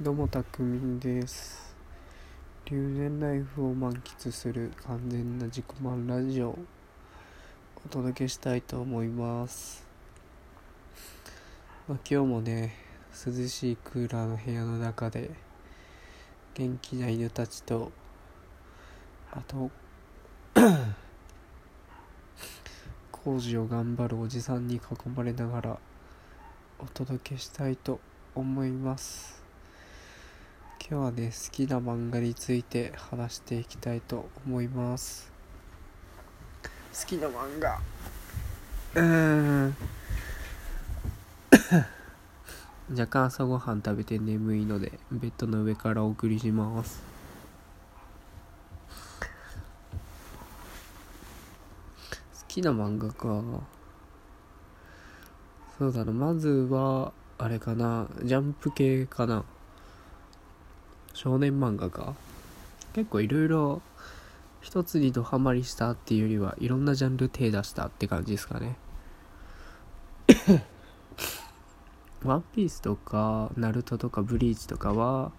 どうもたくみんです。留年ライフを満喫する完全な自己満ラジオ。をお届けしたいと思います、まあ、今日もね涼しいクーラーの部屋の中で元気な犬たちとあと 工事を頑張るおじさんに囲まれながらお届けしたいと思います。今日はね好きな漫画について話していきたいと思います。好きな漫画。うーん。若干朝ごはん食べて眠いのでベッドの上からお送りします。好きな漫画か。そうだな。まずはあれかな。ジャンプ系かな。少年漫画か結構いろいろ一つにドハマりしたっていうよりはいろんなジャンル手出したって感じですかね。ワンピースとかナルトとかブリーチとかは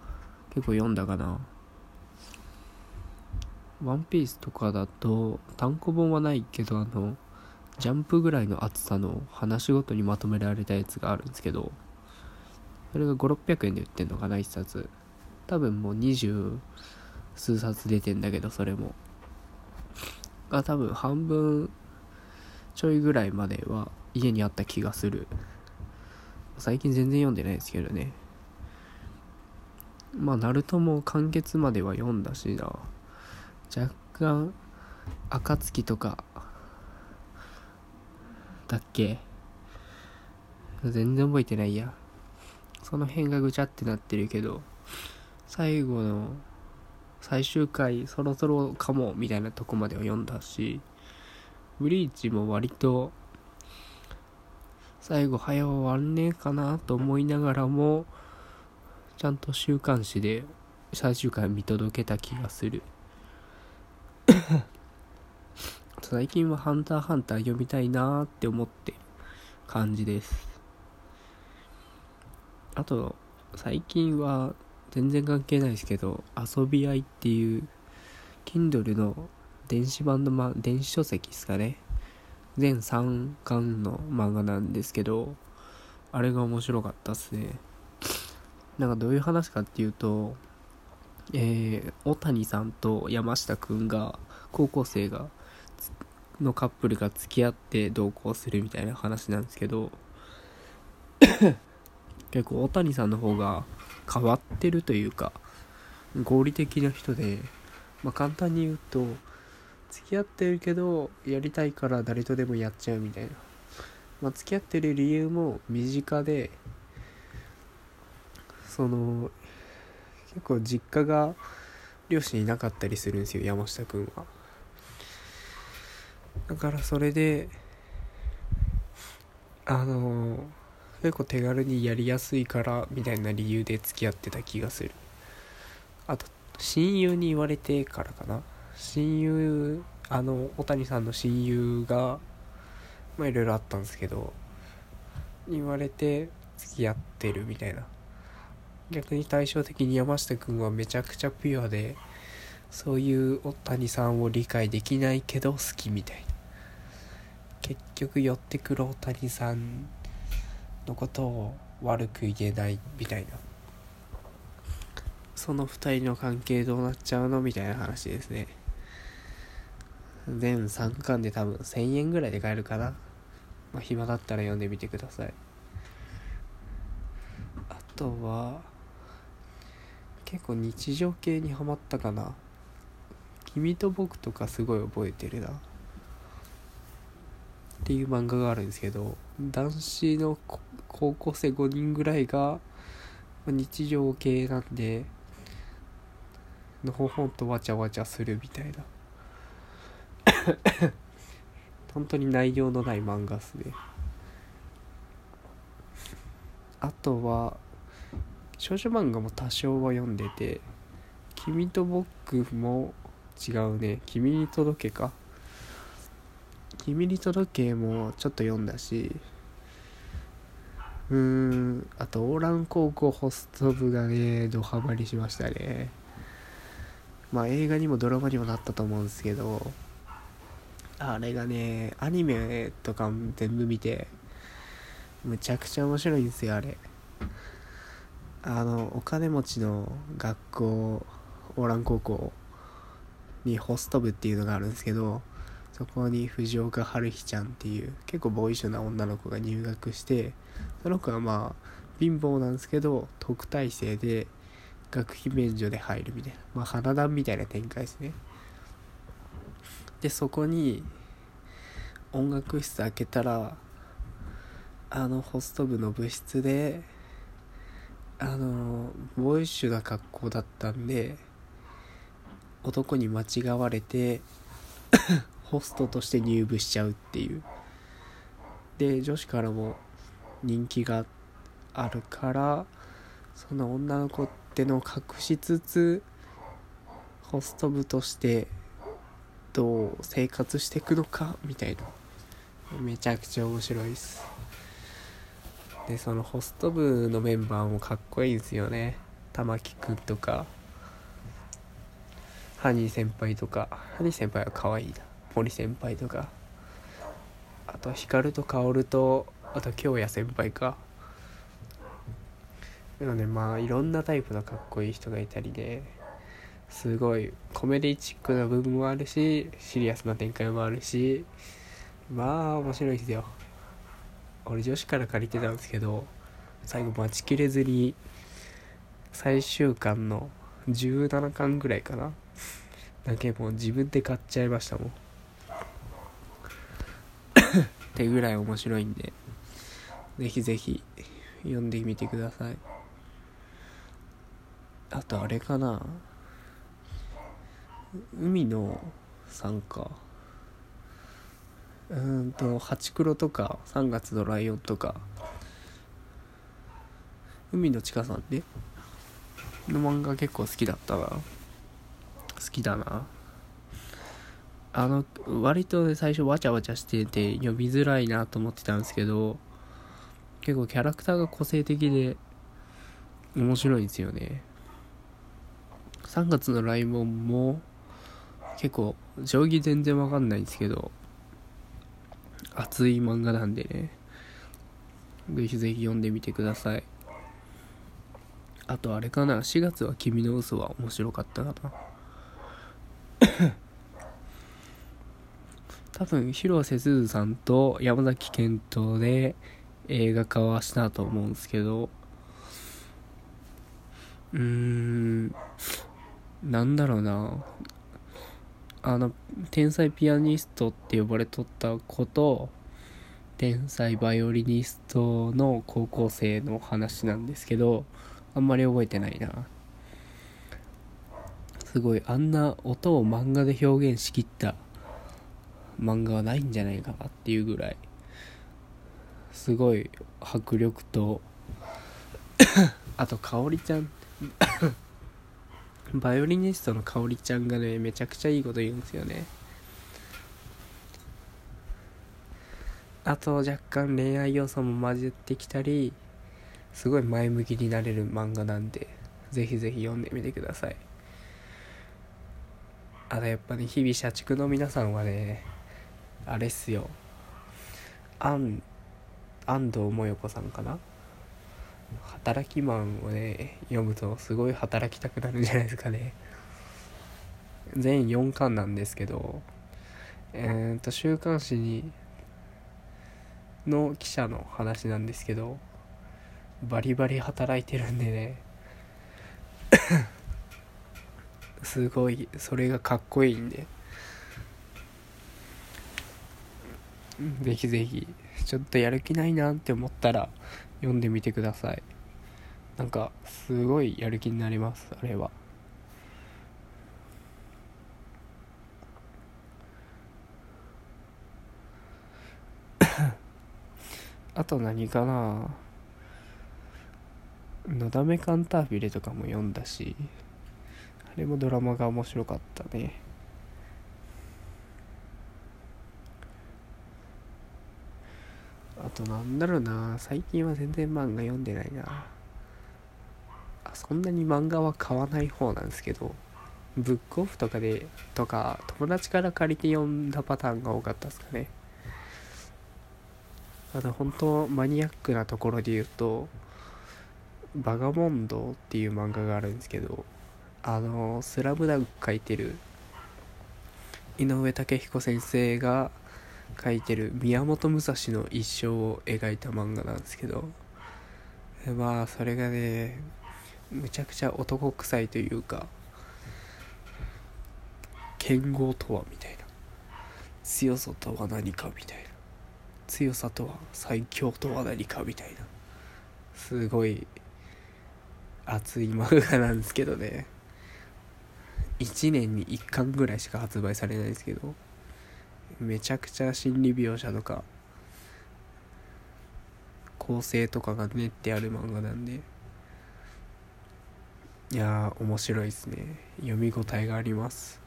結構読んだかな。ワンピースとかだと単行本はないけどあのジャンプぐらいの厚さの話ごとにまとめられたやつがあるんですけどそれが5600円で売ってんのかな1冊多分もう二十数冊出てんだけどそれも。が多分半分ちょいぐらいまでは家にあった気がする。最近全然読んでないですけどね。まあナルトも完結までは読んだしな。若干暁とか。だっけ。全然覚えてないや。その辺がぐちゃってなってるけど。最後の最終回そろそろかもみたいなとこまでは読んだしブリーチも割と最後早終わんねえかなと思いながらもちゃんと週刊誌で最終回見届けた気がする。最近は「ハンターハンター」読みたいなーって思って感じです。あと最近は全然関係ないですけど遊び合いっていう Kindle の電子版の、ま、電子書籍ですかね。全3巻の漫画なんですけどあれが面白かったっすね。なんかどういう話かっていうとえー、小谷さんと山下くんが高校生がのカップルが付き合って同行するみたいな話なんですけど 結構小谷さんの方が変わってるというか合理的な人で、まあ、簡単に言うと付き合ってるけどやりたいから誰とでもやっちゃうみたいな、まあ、付き合ってる理由も身近でその結構実家が両親いなかったりするんですよ山下くんは。だからそれであの結構手軽にやりやすいからみたいな理由で付き合ってた気がする。あと親友に言われてからかな。親友あの小谷さんの親友がまあいろいろあったんですけど言われて付き合ってるみたいな。逆に対照的に山下くんはめちゃくちゃピュアでそういう小谷さんを理解できないけど好きみたいな。結局寄ってくる大谷さんのことを悪く言えないみたいな。その2人の関係どうなっちゃうのみたいな話ですね。全3巻で多分1000円ぐらいで買えるかな。まあ暇だったら読んでみてください。あとは結構日常系にハマったかな。君と僕とかすごい覚えてるな。っていう漫画があるんですけど男子の高校生5人ぐらいが日常系なんでのほほんとわちゃわちゃするみたいな。本当に内容のない漫画っすね。あとは少女漫画も多少は読んでて「君と僕」も違うね「君に届け」か「君に届け」もちょっと読んだしうーんあとオーラン高校ホスト部がねドハマりしましたね。まあ映画にもドラマにもなったと思うんですけどあれがねアニメとか全部見てむちゃくちゃ面白いんですよあれ。あのお金持ちの学校オーラン高校にホスト部っていうのがあるんですけどそこに藤岡春日ちゃんっていう結構ボーイッシュな女の子が入学してその子はまあ貧乏なんですけど特待生で学費免除で入るみたいなまあ花壇みたいな展開ですね。でそこに音楽室開けたらあのホスト部の部室であのボーイッシュな格好だったんで男に間違われてホストとして入部しちゃうっていう。で女子からも人気があるからその女の子ってのを隠しつつホスト部としてどう生活していくのかみたいな。めちゃくちゃ面白いです。でそのホスト部のメンバーもかっこいいんですよね。玉木くんとかハニー先輩とか。ハニー先輩は可愛いな。森先輩とかあと光と薫とあと京也先輩か。でもねまあいろんなタイプのかっこいい人がいたりですごいコメディチックな部分もあるしシリアスな展開もあるしまあ面白いですよ。俺女子から借りてたんですけど最後待ちきれずに最終巻の17巻ぐらいかな。だけもう自分で買っちゃいましたもん。ってぐらい面白いんでぜひぜひ読んでみてください。あとあれかな。海のさんかうんと「ハチクロ」とか「3月のライオン」とか。海のちかさんね。の漫画結構好きだったな。好きだな。あの割と最初わちゃわちゃしてて読みづらいなと思ってたんですけど結構キャラクターが個性的で面白いんですよね。3月のライオンも結構定規全然わかんないんですけど熱い漫画なんでね。ぜひぜひ読んでみてください。あとあれかな4月は君の嘘は面白かったかな多分広瀬すずさんと山崎賢人で映画化はしたと思うんですけどうーんなんだろうな。あの天才ピアニストって呼ばれとった子と天才バイオリニストの高校生の話なんですけどあんまり覚えてないな。すごいあんな音を漫画で表現しきった漫画はないんじゃないかなっていうぐらいすごい迫力とあと香織ちゃん。バイオリニストの香織ちゃんがねめちゃくちゃいいこと言うんですよね。あと若干恋愛要素も混じってきたりすごい前向きになれる漫画なんでぜひぜひ読んでみてください。あとやっぱね日々社畜の皆さんはねあれっすよ。安安藤萌子さんかな？働きマンをね読むとすごい働きたくなるんじゃないですかね。全4巻なんですけどえー、っと週刊誌にの記者の話なんですけどバリバリ働いてるんでね。すごいそれがかっこいいんで。ぜひぜひ。ちょっとやる気ないなって思ったら読んでみてください。なんかすごいやる気になりますあれは。あと何かな「のだめカンタービレ」とかも読んだしあれもドラマが面白かったね。となんだろうな最近は全然漫画読んでないな。あそんなに漫画は買わない方なんですけどブックオフとかでとか友達から借りて読んだパターンが多かったですかね。あと本当マニアックなところで言うと「バガモンド」っていう漫画があるんですけどあの「スラムダンク書いてる井上武彦先生が書いてる宮本武蔵の一生を描いた漫画なんですけどまあそれがねむちゃくちゃ男臭いというか剣豪とはみたいな強さとは何かみたいな強さとは最強とは何かみたいなすごい熱い漫画なんですけどね。1年に1巻ぐらいしか発売されないですけどめちゃくちゃ心理描写とか構成とかが練ってある漫画なんでいやー面白いですね。読み応えがあります。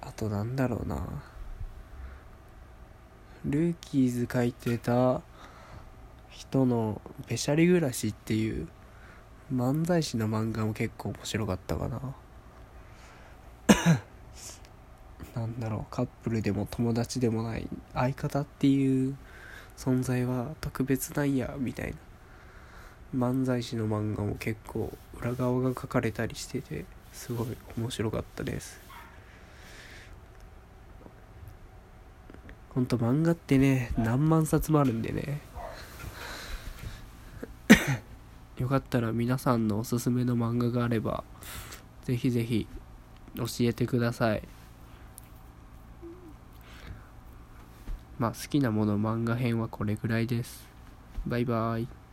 あとなんだろうな。ルーキーズ書いてた人の「べしゃり暮らし」っていう漫才師の漫画も結構面白かったかな。なんだろうカップルでも友達でもない相方っていう存在は特別なんやみたいな。漫才師の漫画も結構裏側が書かれたりしててすごい面白かったです。ほんと漫画ってね何万冊もあるんでね。よかったら皆さんのおすすめの漫画があればぜひぜひ教えてください。まあ好きなもの漫画編はこれぐらいです。バイバイ。